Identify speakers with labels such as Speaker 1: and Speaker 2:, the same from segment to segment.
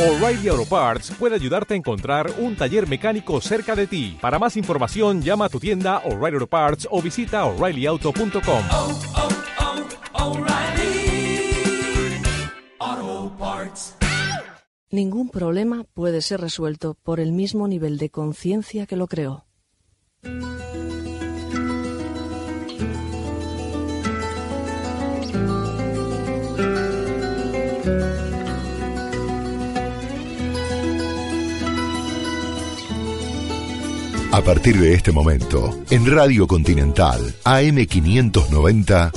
Speaker 1: O'Reilly Auto Parts puede ayudarte a encontrar un taller mecánico cerca de ti. Para más información, llama a tu tienda O'Reilly Auto Parts o visita oreillyauto.com.
Speaker 2: oh, oh, Parts.
Speaker 3: Ningún problema puede ser resuelto por el mismo nivel de conciencia que lo creó.
Speaker 4: A partir de este momento, en Radio Continental AM590,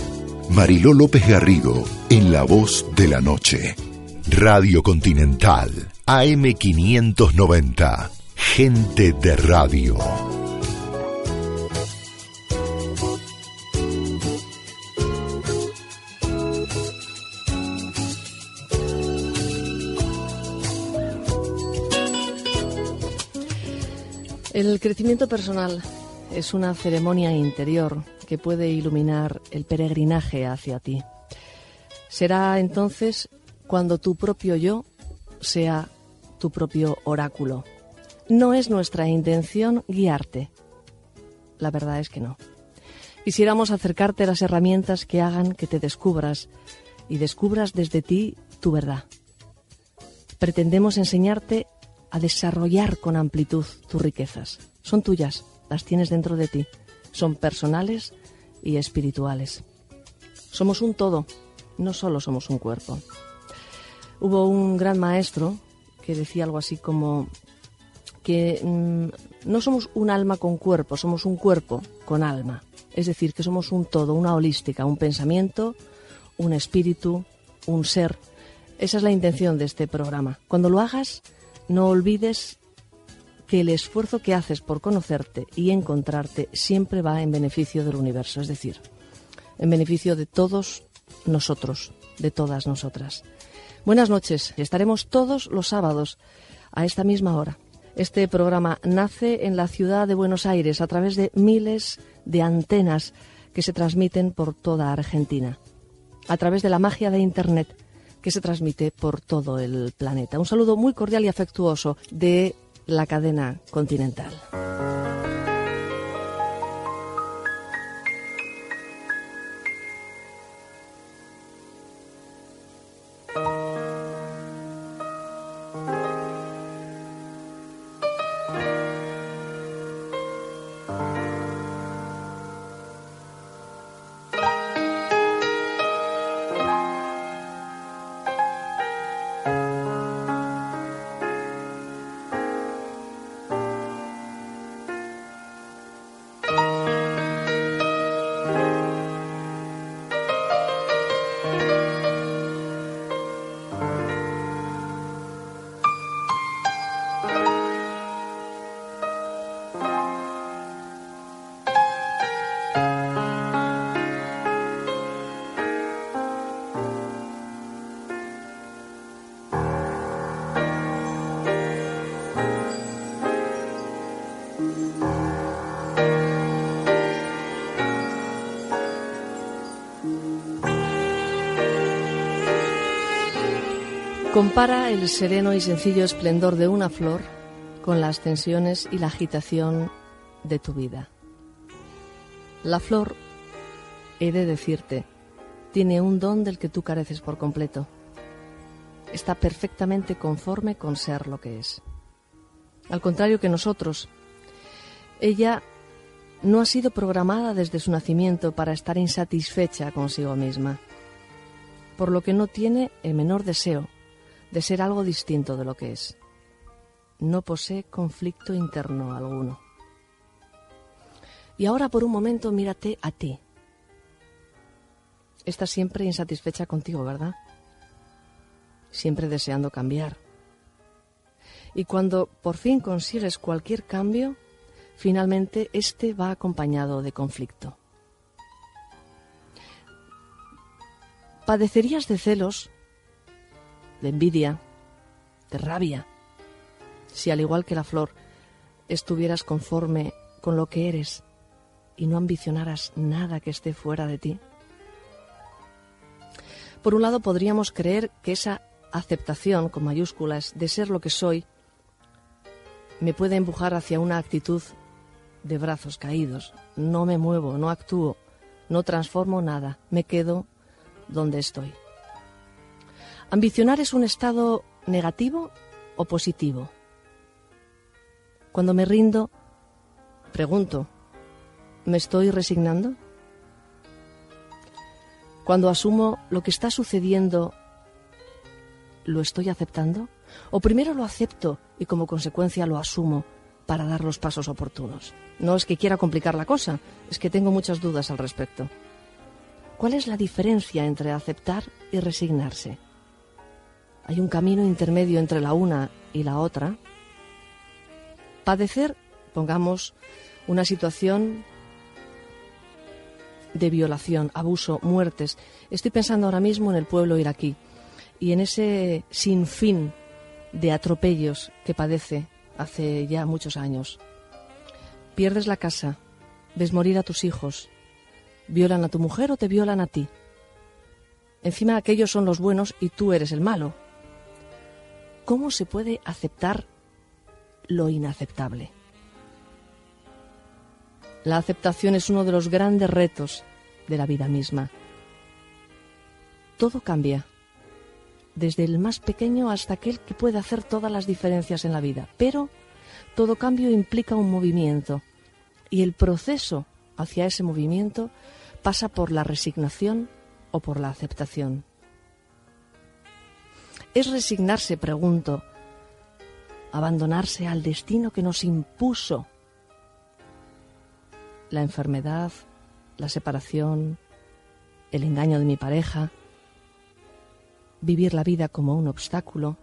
Speaker 4: Mariló López Garrido, en La Voz de la Noche. Radio Continental AM590, gente de radio.
Speaker 3: El crecimiento personal es una ceremonia interior que puede iluminar el peregrinaje hacia ti. Será entonces cuando tu propio yo sea tu propio oráculo. No es nuestra intención guiarte. La verdad es que no. Quisiéramos acercarte las herramientas que hagan que te descubras y descubras desde ti tu verdad. Pretendemos enseñarte a desarrollar con amplitud tus riquezas. Son tuyas, las tienes dentro de ti. Son personales y espirituales. Somos un todo, no solo somos un cuerpo. Hubo un gran maestro que decía algo así como que mm, no somos un alma con cuerpo, somos un cuerpo con alma. Es decir, que somos un todo, una holística, un pensamiento, un espíritu, un ser. Esa es la intención de este programa. Cuando lo hagas, no olvides que el esfuerzo que haces por conocerte y encontrarte siempre va en beneficio del universo, es decir, en beneficio de todos nosotros, de todas nosotras. Buenas noches, estaremos todos los sábados a esta misma hora. Este programa nace en la ciudad de Buenos Aires a través de miles de antenas que se transmiten por toda Argentina, a través de la magia de Internet que se transmite por todo el planeta. Un saludo muy cordial y afectuoso de la cadena continental. Compara el sereno y sencillo esplendor de una flor con las tensiones y la agitación de tu vida. La flor, he de decirte, tiene un don del que tú careces por completo. Está perfectamente conforme con ser lo que es. Al contrario que nosotros, ella no ha sido programada desde su nacimiento para estar insatisfecha consigo misma, por lo que no tiene el menor deseo de ser algo distinto de lo que es. No posee conflicto interno alguno. Y ahora por un momento mírate a ti. Estás siempre insatisfecha contigo, ¿verdad? Siempre deseando cambiar. Y cuando por fin consigues cualquier cambio, finalmente este va acompañado de conflicto. Padecerías de celos de envidia, de rabia, si al igual que la flor estuvieras conforme con lo que eres y no ambicionaras nada que esté fuera de ti. Por un lado podríamos creer que esa aceptación con mayúsculas de ser lo que soy me puede empujar hacia una actitud de brazos caídos. No me muevo, no actúo, no transformo nada, me quedo donde estoy. Ambicionar es un estado negativo o positivo. Cuando me rindo, pregunto, ¿me estoy resignando? Cuando asumo lo que está sucediendo, ¿lo estoy aceptando? ¿O primero lo acepto y como consecuencia lo asumo para dar los pasos oportunos? No es que quiera complicar la cosa, es que tengo muchas dudas al respecto. ¿Cuál es la diferencia entre aceptar y resignarse? ¿Hay un camino intermedio entre la una y la otra? Padecer, pongamos, una situación de violación, abuso, muertes. Estoy pensando ahora mismo en el pueblo iraquí y en ese sinfín de atropellos que padece hace ya muchos años. Pierdes la casa, ves morir a tus hijos, violan a tu mujer o te violan a ti. Encima aquellos son los buenos y tú eres el malo. ¿Cómo se puede aceptar lo inaceptable? La aceptación es uno de los grandes retos de la vida misma. Todo cambia, desde el más pequeño hasta aquel que puede hacer todas las diferencias en la vida, pero todo cambio implica un movimiento y el proceso hacia ese movimiento pasa por la resignación o por la aceptación. Es resignarse, pregunto, abandonarse al destino que nos impuso la enfermedad, la separación, el engaño de mi pareja, vivir la vida como un obstáculo,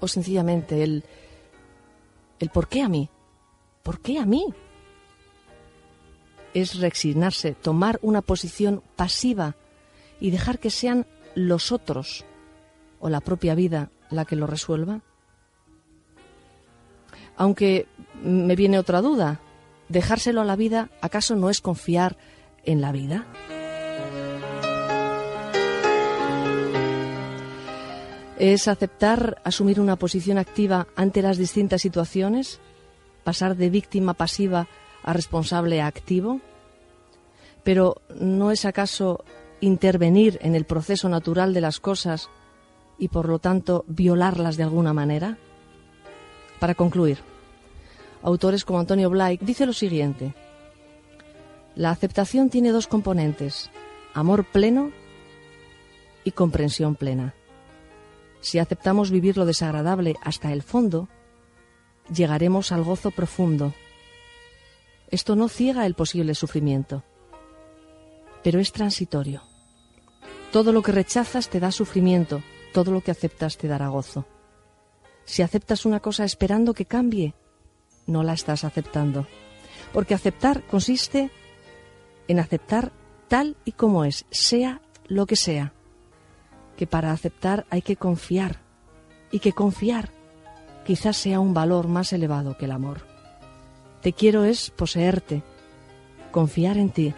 Speaker 3: o sencillamente el, el por qué a mí, por qué a mí. Es resignarse, tomar una posición pasiva y dejar que sean los otros o la propia vida la que lo resuelva. Aunque me viene otra duda, dejárselo a la vida, ¿acaso no es confiar en la vida? Es aceptar asumir una posición activa ante las distintas situaciones, pasar de víctima pasiva a responsable activo. Pero ¿no es acaso intervenir en el proceso natural de las cosas y por lo tanto violarlas de alguna manera? Para concluir, autores como Antonio Blake, dice lo siguiente. La aceptación tiene dos componentes, amor pleno y comprensión plena. Si aceptamos vivir lo desagradable hasta el fondo, llegaremos al gozo profundo. Esto no ciega el posible sufrimiento, pero es transitorio. Todo lo que rechazas te da sufrimiento, todo lo que aceptas te dará gozo. Si aceptas una cosa esperando que cambie, no la estás aceptando. Porque aceptar consiste en aceptar tal y como es, sea lo que sea. Que para aceptar hay que confiar y que confiar quizás sea un valor más elevado que el amor. Te quiero es poseerte, confiar en ti.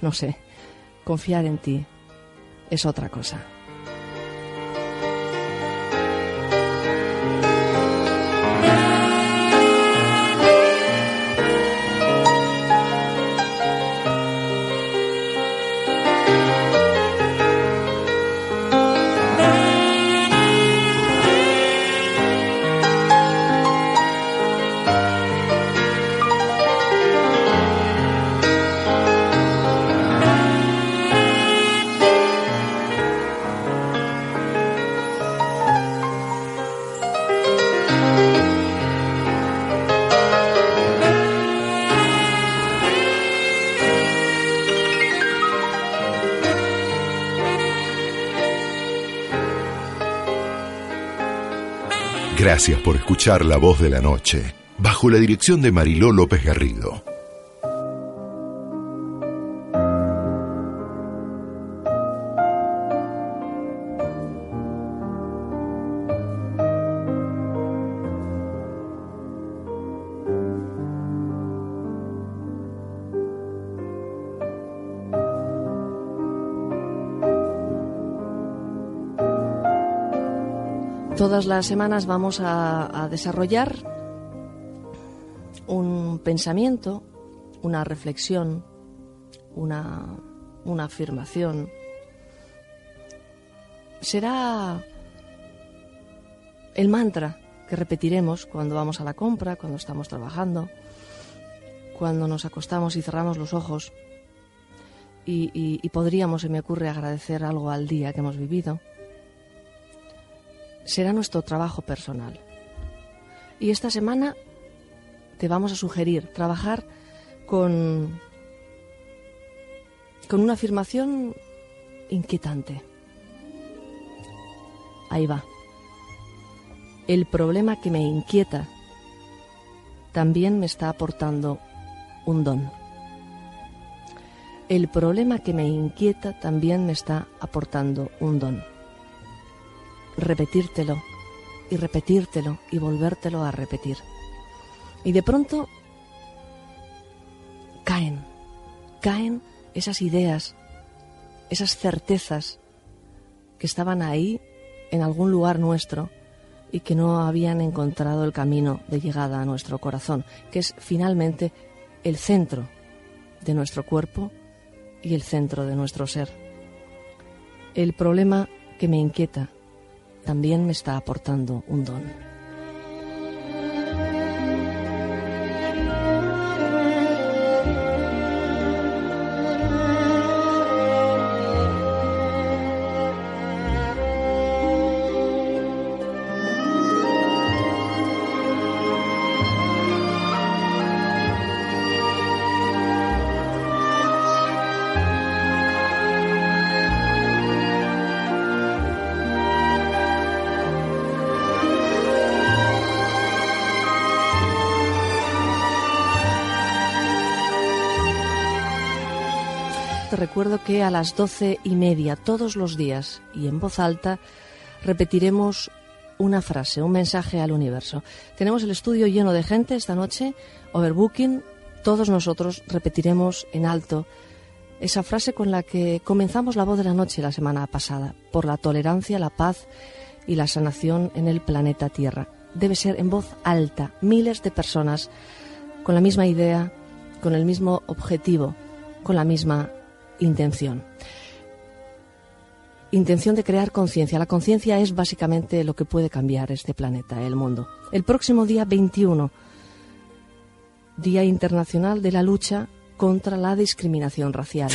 Speaker 3: No sé, confiar en ti es otra cosa.
Speaker 4: Gracias por escuchar La Voz de la Noche, bajo la dirección de Mariló López Garrido.
Speaker 3: Todas las semanas vamos a, desarrollar un pensamiento, una reflexión, una, una afirmación. Será el mantra que repetiremos cuando vamos a la compra, cuando estamos trabajando, cuando nos acostamos y cerramos los ojos y- y podríamos, se me ocurre, agradecer algo al día que hemos vivido. Será nuestro trabajo personal. Y esta semana te vamos a sugerir trabajar con, con una afirmación inquietante. Ahí va. El problema que me inquieta también me está aportando un don. El problema que me inquieta también me está aportando un don. Repetírtelo y repetírtelo y volvértelo a repetir. Y de pronto caen, caen esas ideas, esas certezas que estaban ahí en algún lugar nuestro y que no habían encontrado el camino de llegada a nuestro corazón, que es finalmente el centro de nuestro cuerpo y el centro de nuestro ser. El problema que me inquieta también me está aportando un don. Recuerdo que a las doce y media todos los días y en voz alta repetiremos una frase, un mensaje al universo. Tenemos el estudio lleno de gente esta noche, overbooking. Todos nosotros repetiremos en alto esa frase con la que comenzamos la voz de la noche la semana pasada, por la tolerancia, la paz y la sanación en el planeta Tierra. Debe ser en voz alta, miles de personas con la misma idea, con el mismo objetivo, con la misma intención. Intención de crear conciencia. La conciencia es básicamente lo que puede cambiar este planeta, el mundo. El próximo día 21, Día Internacional de la Lucha contra la Discriminación Racial.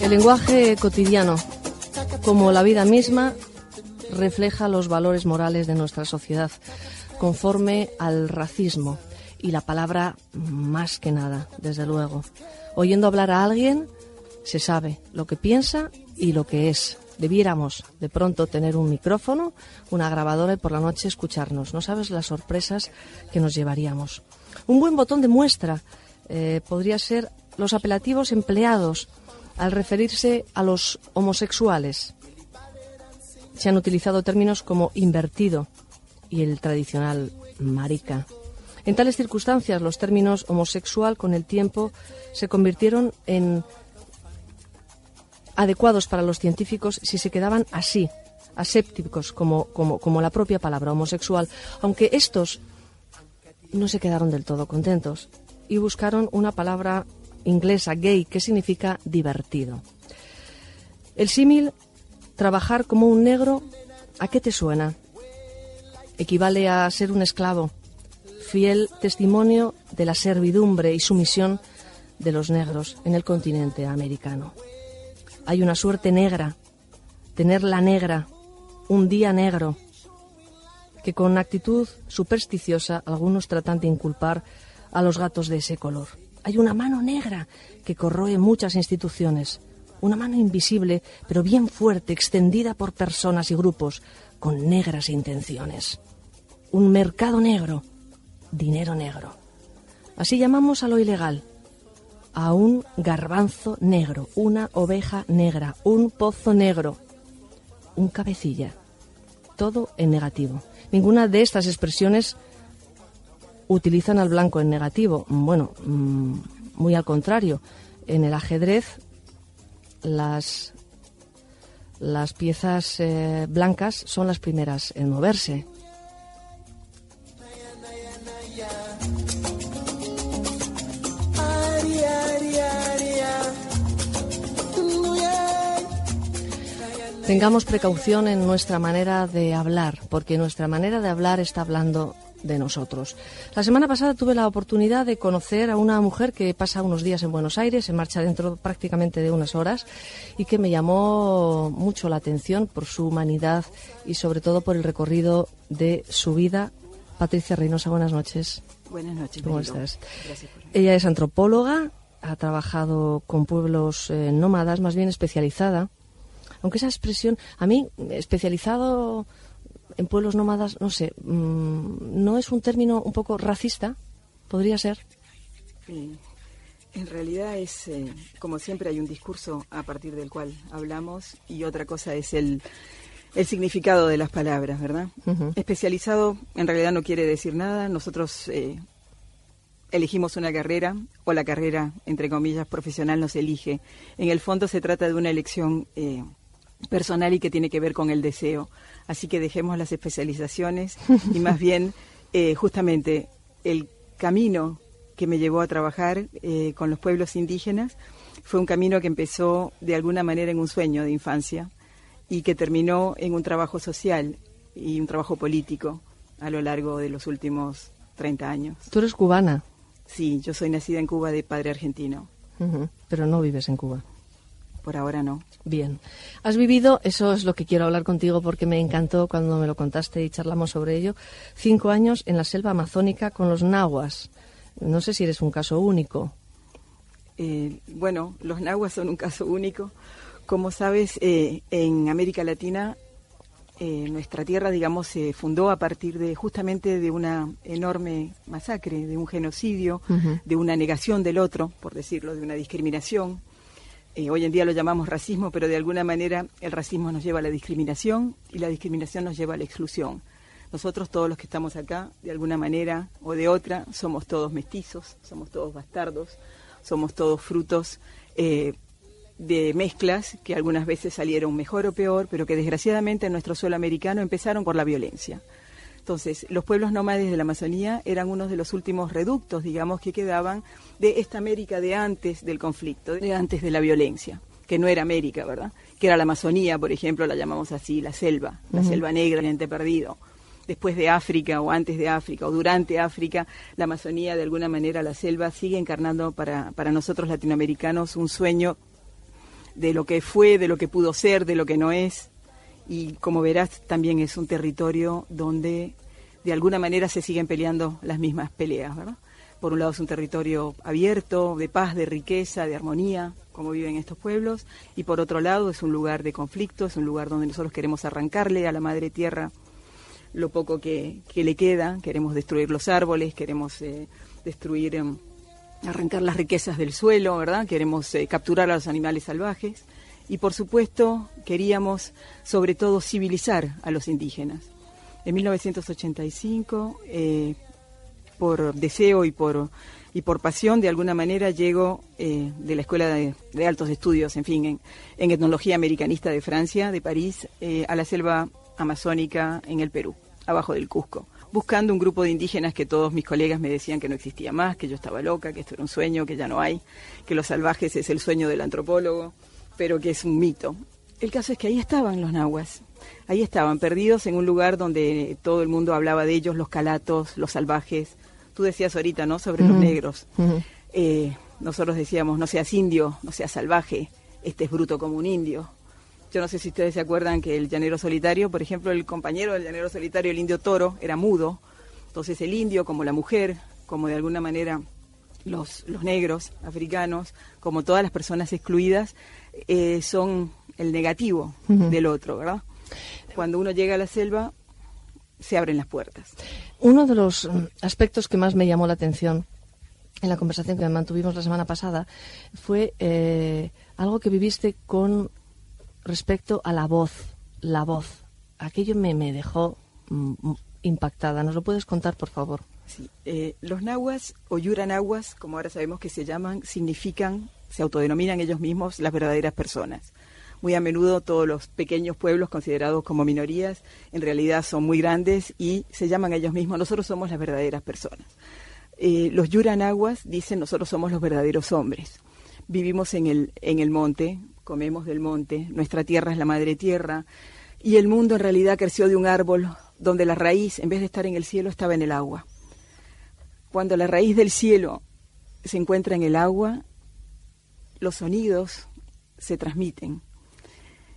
Speaker 3: El lenguaje cotidiano, como la vida misma, refleja los valores morales de nuestra sociedad, conforme al racismo y la palabra más que nada, desde luego. Oyendo hablar a alguien, se sabe lo que piensa y lo que es. Debiéramos de pronto tener un micrófono, una grabadora y por la noche escucharnos. No sabes las sorpresas que nos llevaríamos. Un buen botón de muestra eh, podría ser los apelativos empleados al referirse a los homosexuales. Se han utilizado términos como invertido y el tradicional marica. En tales circunstancias, los términos homosexual con el tiempo se convirtieron en adecuados para los científicos si se quedaban así, asépticos, como, como, como la propia palabra homosexual, aunque estos no se quedaron del todo contentos y buscaron una palabra inglesa, gay, que significa divertido. El símil, trabajar como un negro, ¿a qué te suena? Equivale a ser un esclavo, fiel testimonio de la servidumbre y sumisión de los negros en el continente americano. Hay una suerte negra, tener la negra, un día negro, que con actitud supersticiosa algunos tratan de inculpar a los gatos de ese color. Hay una mano negra que corroe muchas instituciones, una mano invisible pero bien fuerte, extendida por personas y grupos con negras intenciones. Un mercado negro, dinero negro. Así llamamos a lo ilegal, a un garbanzo negro, una oveja negra, un pozo negro, un cabecilla. Todo en negativo. Ninguna de estas expresiones utilizan al blanco en negativo. Bueno, mm, muy al contrario. En el ajedrez las, las piezas eh, blancas son las primeras en moverse. Tengamos precaución en nuestra manera de hablar, porque nuestra manera de hablar está hablando de nosotros. La semana pasada tuve la oportunidad de conocer a una mujer que pasa unos días en Buenos Aires, se marcha dentro prácticamente de unas horas y que me llamó mucho la atención por su humanidad y sobre todo por el recorrido de su vida. Patricia Reynosa, buenas noches.
Speaker 5: Buenas noches.
Speaker 3: ¿Cómo estás?
Speaker 5: Gracias por-
Speaker 3: Ella es antropóloga, ha trabajado con pueblos eh, nómadas, más bien especializada. Aunque esa expresión, a mí, especializado en pueblos nómadas, no sé, mm, ¿no es un término un poco racista? ¿Podría ser?
Speaker 5: En realidad es, eh, como siempre, hay un discurso a partir del cual hablamos y otra cosa es el, el significado de las palabras, ¿verdad? Especializado en realidad no quiere decir nada. Nosotros eh, elegimos una carrera o la carrera, entre comillas, profesional nos elige. En el fondo se trata de una elección eh, personal y que tiene que ver con el deseo. Así que dejemos las especializaciones y más bien, eh, justamente, el camino que me llevó a trabajar eh, con los pueblos indígenas fue un camino que empezó de alguna manera en un sueño de infancia y que terminó en un trabajo social y un trabajo político a lo largo de los últimos 30 años.
Speaker 3: Tú eres cubana,
Speaker 5: Sí, yo soy nacida en Cuba de padre argentino.
Speaker 3: pero no vives en Cuba.
Speaker 5: Por ahora no.
Speaker 3: Bien. Has vivido, eso es lo que quiero hablar contigo porque me encantó cuando me lo contaste y charlamos sobre ello, cinco años en la selva amazónica con los nahuas. No sé si eres un caso único.
Speaker 5: Eh, bueno, los nahuas son un caso único. Como sabes, eh, en América Latina eh, nuestra tierra, digamos, se fundó a partir de justamente de una enorme masacre, de un genocidio, de una negación del otro, por decirlo, de una discriminación. Eh, hoy en día lo llamamos racismo, pero de alguna manera el racismo nos lleva a la discriminación y la discriminación nos lleva a la exclusión. Nosotros, todos los que estamos acá, de alguna manera o de otra, somos todos mestizos, somos todos bastardos, somos todos frutos eh, de mezclas que algunas veces salieron mejor o peor, pero que desgraciadamente en nuestro suelo americano empezaron por la violencia. Entonces, los pueblos nómades de la Amazonía eran unos de los últimos reductos, digamos, que quedaban de esta América de antes del conflicto, de antes de la violencia, que no era América, ¿verdad? Que era la Amazonía, por ejemplo, la llamamos así, la selva, la selva negra, el ente perdido. Después de África o antes de África o durante África, la Amazonía, de alguna manera, la selva sigue encarnando para, para nosotros latinoamericanos un sueño de lo que fue, de lo que pudo ser, de lo que no es. Y como verás, también es un territorio donde de alguna manera se siguen peleando las mismas peleas, ¿verdad? Por un lado es un territorio abierto, de paz, de riqueza, de armonía, como viven estos pueblos, y por otro lado es un lugar de conflicto, es un lugar donde nosotros queremos arrancarle a la madre tierra lo poco que, le queda, queremos destruir los árboles, queremos eh, destruir, em, arrancar las riquezas del suelo, ¿verdad? Queremos eh, capturar a los animales salvajes y por supuesto queríamos sobre todo civilizar a los indígenas. En 1985, eh, por deseo y por, y por pasión, de alguna manera llego eh, de la Escuela de, de Altos Estudios, en fin, en, en Etnología Americanista de Francia, de París, eh, a la selva amazónica en el Perú, abajo del Cusco, buscando un grupo de indígenas que todos mis colegas me decían que no existía más, que yo estaba loca, que esto era un sueño, que ya no hay, que los salvajes es el sueño del antropólogo, pero que es un mito. El caso es que ahí estaban los nahuas, ahí estaban, perdidos en un lugar donde todo el mundo hablaba de ellos, los calatos, los salvajes. Tú decías ahorita, ¿no?, sobre los negros. Eh, nosotros decíamos, no seas indio, no seas salvaje, este es bruto como un indio. Yo no sé si ustedes se acuerdan que el llanero solitario, por ejemplo, el compañero del llanero solitario, el indio toro, era mudo. Entonces el indio, como la mujer, como de alguna manera los, los negros africanos, como todas las personas excluidas, eh, son el negativo del otro, ¿verdad? Cuando uno llega a la selva, se abren las puertas.
Speaker 3: Uno de los mm, aspectos que más me llamó la atención en la conversación que mantuvimos la semana pasada fue eh, algo que viviste con respecto a la voz, la voz. Aquello me, me dejó mm, impactada. ¿Nos lo puedes contar, por favor?
Speaker 5: Sí, eh, los nahuas o yuranahuas, como ahora sabemos que se llaman, significan, se autodenominan ellos mismos las verdaderas personas. Muy a menudo todos los pequeños pueblos considerados como minorías en realidad son muy grandes y se llaman ellos mismos, nosotros somos las verdaderas personas. Eh, los yuranahuas dicen nosotros somos los verdaderos hombres. Vivimos en el, en el monte, comemos del monte, nuestra tierra es la madre tierra y el mundo en realidad creció de un árbol donde la raíz, en vez de estar en el cielo, estaba en el agua. Cuando la raíz del cielo se encuentra en el agua, los sonidos se transmiten.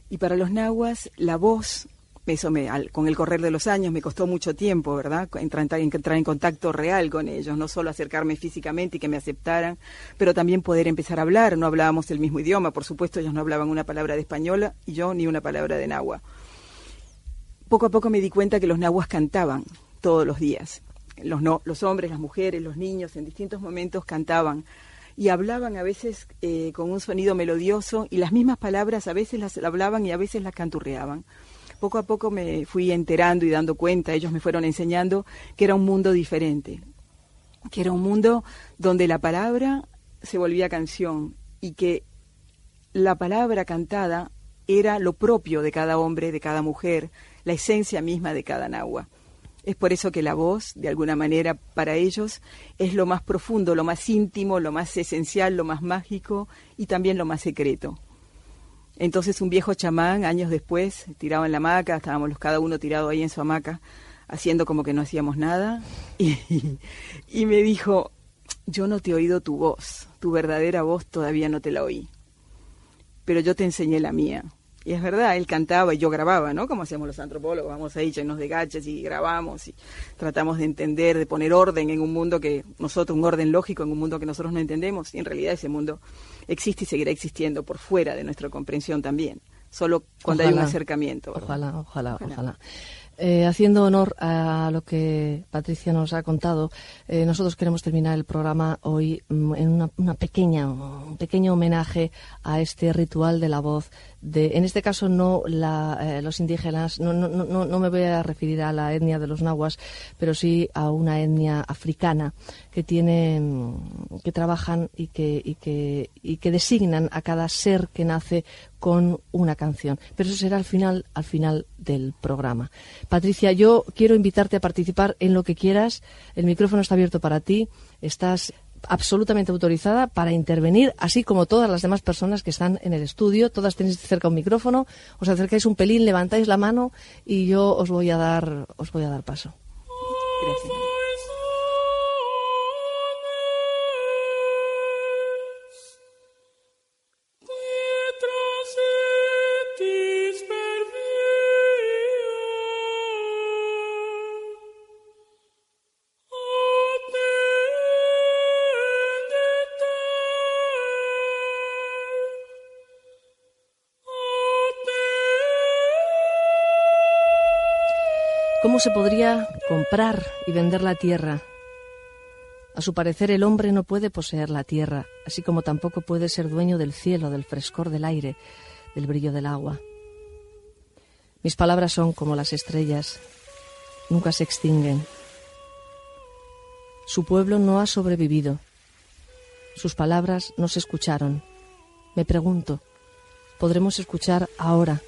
Speaker 5: Y para los nahuas, la voz, eso me, con el correr de los años me costó mucho tiempo, ¿verdad? Entrar, entrar en contacto real con ellos, no solo acercarme físicamente y que me aceptaran, pero también poder empezar a hablar. No hablábamos el mismo idioma, por supuesto, ellos no hablaban una palabra de española y yo ni una palabra de nahua. Poco a poco me di cuenta que los nahuas cantaban todos los días los, no, los hombres, las mujeres, los niños en distintos momentos cantaban y hablaban a veces eh, con un sonido melodioso y las mismas palabras a veces las hablaban y a veces las canturreaban. Poco a poco me fui enterando y dando cuenta, ellos me fueron enseñando que era un mundo diferente, que era un mundo donde la palabra se volvía canción y que la palabra cantada era lo propio de cada hombre, de cada mujer, la esencia misma de cada nahua. Es por eso que la voz, de alguna manera, para ellos es lo más profundo, lo más íntimo, lo más esencial, lo más mágico y también lo más secreto. Entonces un viejo chamán, años después, tirado en la hamaca, estábamos los, cada uno tirado ahí en su hamaca, haciendo como que no hacíamos nada, y, y me dijo, yo no te he oído tu voz, tu verdadera voz todavía no te la oí, pero yo te enseñé la mía. Y es verdad, él cantaba y yo grababa, ¿no? Como hacemos los antropólogos, vamos ahí llenos de gachas y grabamos y tratamos de entender, de poner orden en un mundo que nosotros, un orden lógico en un mundo que nosotros no entendemos. Y en realidad ese mundo existe y seguirá existiendo por fuera de nuestra comprensión también, solo cuando hay un acercamiento.
Speaker 3: Ojalá, ojalá, ojalá. Eh, haciendo honor a lo que Patricia nos ha contado, eh, nosotros queremos terminar el programa hoy mm, en una, pequeña, un pequeño homenaje a este ritual de la voz. De, en este caso no eh, los indígenas, no, no, no, no, me voy a referir a la etnia de los nahuas, pero sí a una etnia africana que tiene, mm, que trabajan y que, y que, y que designan a cada ser que nace con una canción. Pero eso será al final, al final del programa. Patricia, yo quiero invitarte a participar en lo que quieras. El micrófono está abierto para ti. Estás absolutamente autorizada para intervenir, así como todas las demás personas que están en el estudio. Todas tenéis cerca un micrófono, os acercáis un pelín, levantáis la mano y yo os voy a dar, os voy a dar paso. ¿Cómo se podría comprar y vender la tierra? A su parecer el hombre no puede poseer la tierra, así como tampoco puede ser dueño del cielo, del frescor del aire, del brillo del agua. Mis palabras son como las estrellas, nunca se extinguen. Su pueblo no ha sobrevivido. Sus palabras no se escucharon. Me pregunto, ¿podremos escuchar ahora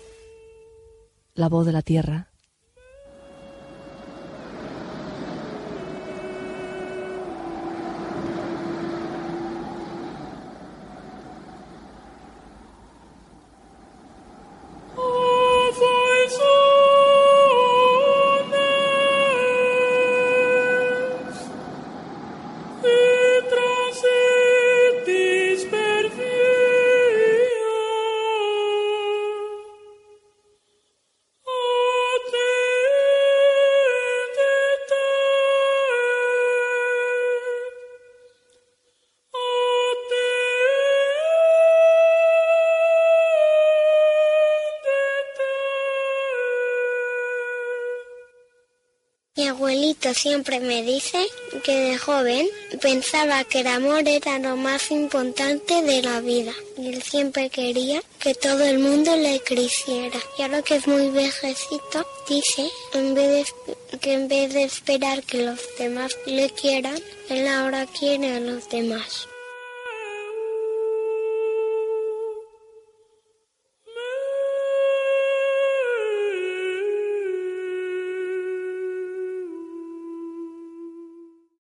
Speaker 3: la voz de la tierra?
Speaker 6: Siempre me dice que de joven pensaba que el amor era lo más importante de la vida. Y él siempre quería que todo el mundo le creciera. Y ahora que es muy vejecito, dice que en vez de esperar que los demás le quieran, él ahora quiere a los demás.